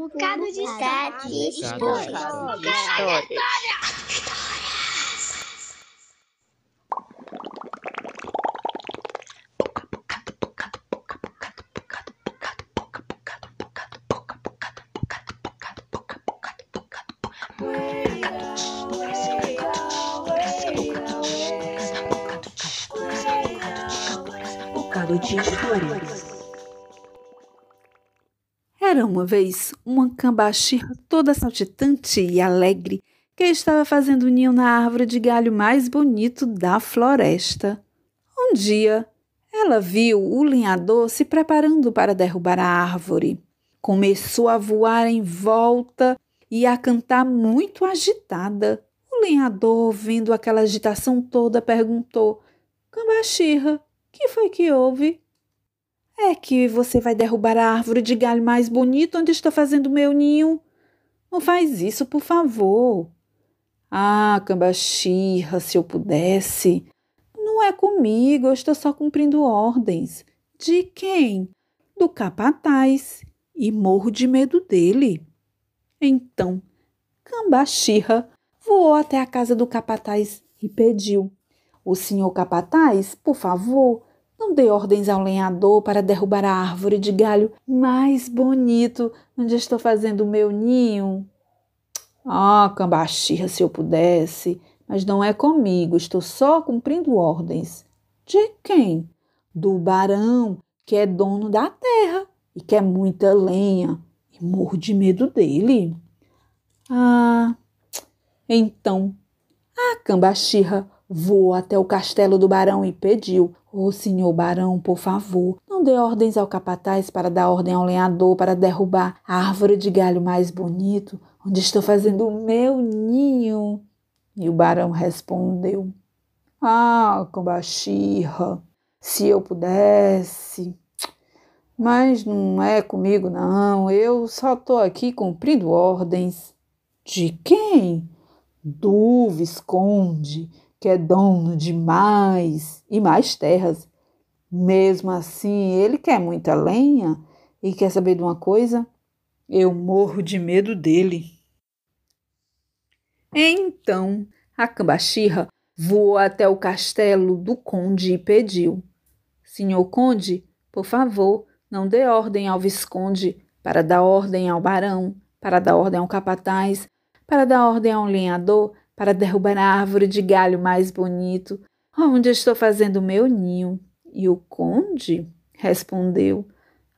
bocado de história. história. de história. bocado de histórias. Era uma vez uma cambaxirra toda saltitante e alegre que estava fazendo ninho na árvore de galho mais bonito da floresta. Um dia, ela viu o lenhador se preparando para derrubar a árvore. Começou a voar em volta e a cantar muito agitada. O lenhador, vendo aquela agitação toda, perguntou: Cambaxirra, que foi que houve? É que você vai derrubar a árvore de galho mais bonita onde estou fazendo meu ninho. Não faz isso, por favor. Ah, cambaxirra, se eu pudesse. Não é comigo, eu estou só cumprindo ordens. De quem? Do capataz. E morro de medo dele. Então, cambaxirra voou até a casa do capataz e pediu: O senhor capataz, por favor, não dê ordens ao lenhador para derrubar a árvore de galho mais bonito onde estou fazendo o meu ninho. Ah, cambaxirra, se eu pudesse, mas não é comigo, estou só cumprindo ordens. De quem? Do barão, que é dono da terra e quer muita lenha, e morro de medo dele. Ah, então a cambaxirra voou até o castelo do barão e pediu: Ô oh, senhor barão, por favor, não dê ordens ao capataz para dar ordem ao lenhador para derrubar a árvore de galho mais bonito, onde estou fazendo o meu ninho. E o barão respondeu: Ah, cambaxirra, se eu pudesse. Mas não é comigo, não. Eu só estou aqui cumprindo ordens. De quem? Do Visconde, que é dono de mais e mais terras. Mesmo assim, ele quer muita lenha e quer saber de uma coisa? Eu morro de medo dele. Então, a cambaxirra voou até o castelo do conde e pediu: Senhor conde, por favor, não dê ordem ao visconde para dar ordem ao barão, para dar ordem ao capataz, para dar ordem ao lenhador, para derrubar a árvore de galho mais bonito, onde estou fazendo o meu ninho. E o conde respondeu: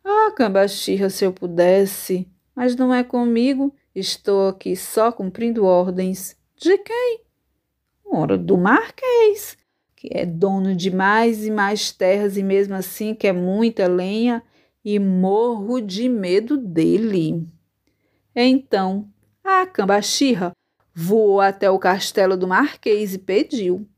Ah, cambaxirra, se eu pudesse, mas não é comigo, estou aqui só cumprindo ordens. De quem? Ora, do marquês, que é dono de mais e mais terras e mesmo assim quer muita lenha e morro de medo dele. Então, a cambaxirra voou até o castelo do Marquês e pediu: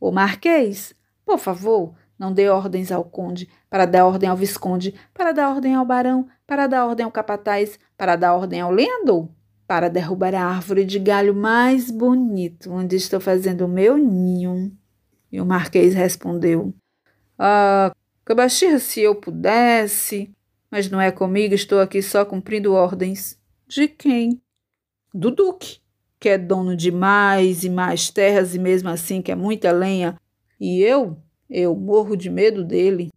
O Marquês, por favor, não dê ordens ao conde, para dar ordem ao visconde, para dar ordem ao barão, para dar ordem ao capataz, para dar ordem ao lenhador, para derrubar a árvore de galho mais bonito onde estou fazendo o meu ninho. E o Marquês respondeu: Ah, Cabachirra, se eu pudesse, mas não é comigo, estou aqui só cumprindo ordens. De quem? Do Duque, que é dono de mais e mais terras e mesmo assim quer muita lenha. E eu, eu morro de medo dele.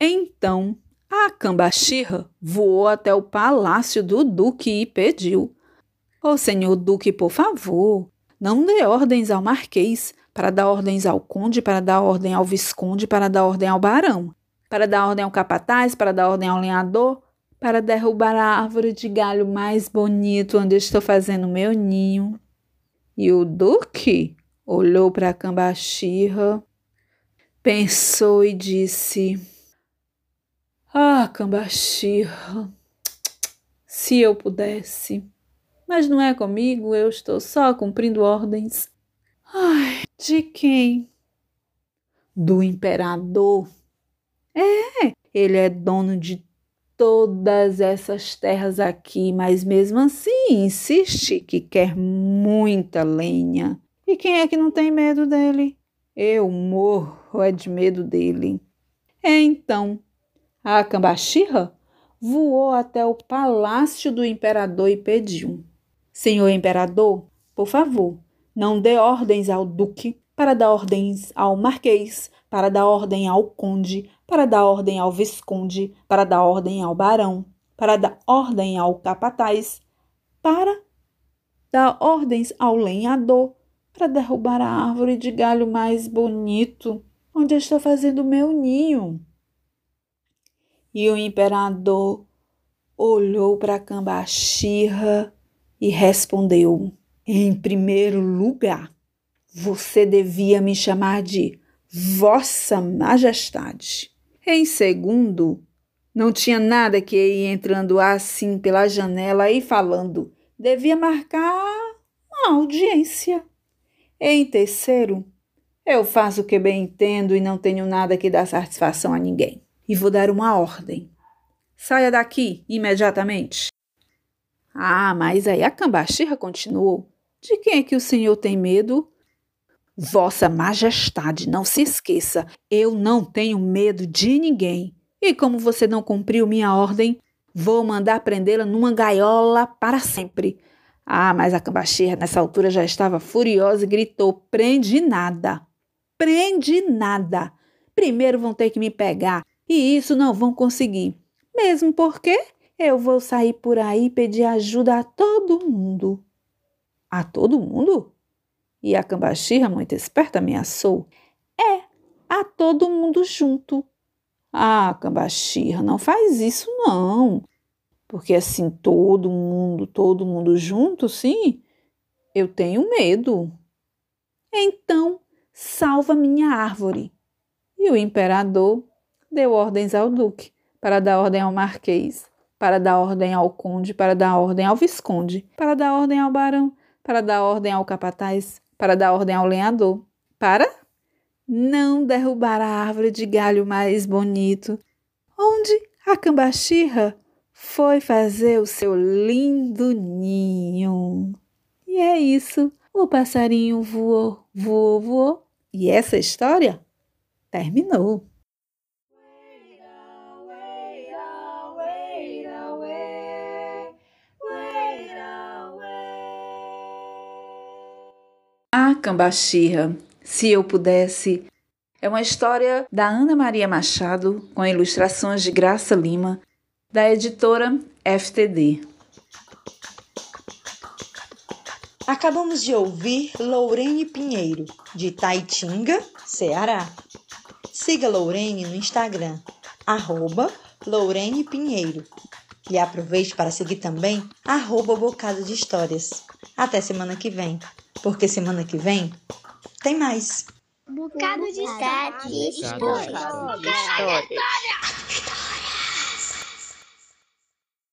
Então, a cambaxirra voou até o palácio do Duque e pediu: Ô oh, senhor Duque, por favor, não dê ordens ao marquês, para dar ordens ao conde, para dar ordem ao visconde, para dar ordem ao barão, para dar ordem ao capataz, para dar ordem ao lenhador, para derrubar a árvore de galho mais bonito onde estou fazendo meu ninho. E o Duque olhou para a cambaxirra, pensou e disse: Ah, cambaxirra, se eu pudesse. Mas não é comigo, eu estou só cumprindo ordens. Ai, de quem? Do imperador. É, ele é dono de todas essas terras aqui, mas mesmo assim insiste que quer muita lenha. E quem é que não tem medo dele? Eu morro é de medo dele. É então, a cambaxirra voou até o palácio do imperador e pediu: Senhor imperador, por favor, não dê ordens ao duque para dar ordens ao marquês, para dar ordem ao conde, para dar ordem ao visconde, para dar ordem ao barão, para dar ordem ao capataz, para dar ordens ao lenhador, para derrubar a árvore de galho mais bonito, onde estou fazendo meu ninho. E o imperador olhou para Cambaxirra e respondeu: Em primeiro lugar, você devia me chamar de Vossa Majestade. Em segundo, não tinha nada que ir entrando assim pela janela e falando. Devia marcar uma audiência. Em terceiro, eu faço o que bem entendo e não tenho nada que dar satisfação a ninguém e vou dar uma ordem. Saia daqui imediatamente. Ah, mas aí a cambaxirra continuou. De quem é que o senhor tem medo? Vossa Majestade, não se esqueça, eu não tenho medo de ninguém. E como você não cumpriu minha ordem, vou mandar prendê-la numa gaiola para sempre. Ah, mas a cambaxirra nessa altura já estava furiosa e gritou: prende nada! Prende nada! Primeiro vão ter que me pegar e isso não vão conseguir. Mesmo porque eu vou sair por aí pedir ajuda a todo mundo. A todo mundo? E a cambaxirra, muito esperta, ameaçou. É, a todo mundo junto. Ah, cambaxirra, não faz isso não. Porque assim, todo mundo, todo mundo junto, sim, eu tenho medo. Então, salva minha árvore. E o imperador deu ordens ao duque, para dar ordem ao marquês, para dar ordem ao conde, para dar ordem ao visconde, para dar ordem ao barão, para dar ordem ao capataz, para dar ordem ao lenhador, para não derrubar a árvore de galho mais bonito, onde a cambaxirra foi fazer o seu lindo ninho. E é isso. O passarinho voou, voou, voou. E essa história terminou. A Cambaxirra, se eu pudesse, é uma história da Ana Maria Machado, com ilustrações de Graça Lima, da editora FTD. Acabamos de ouvir Lourene Pinheiro, de Taitinga, Ceará. Siga Lourene no Instagram, arroba Lourene Pinheiro. E aproveite para seguir também arroba Bocado de Histórias. Até semana que vem porque semana que vem tem mais. Bocado de história. Bocado de história.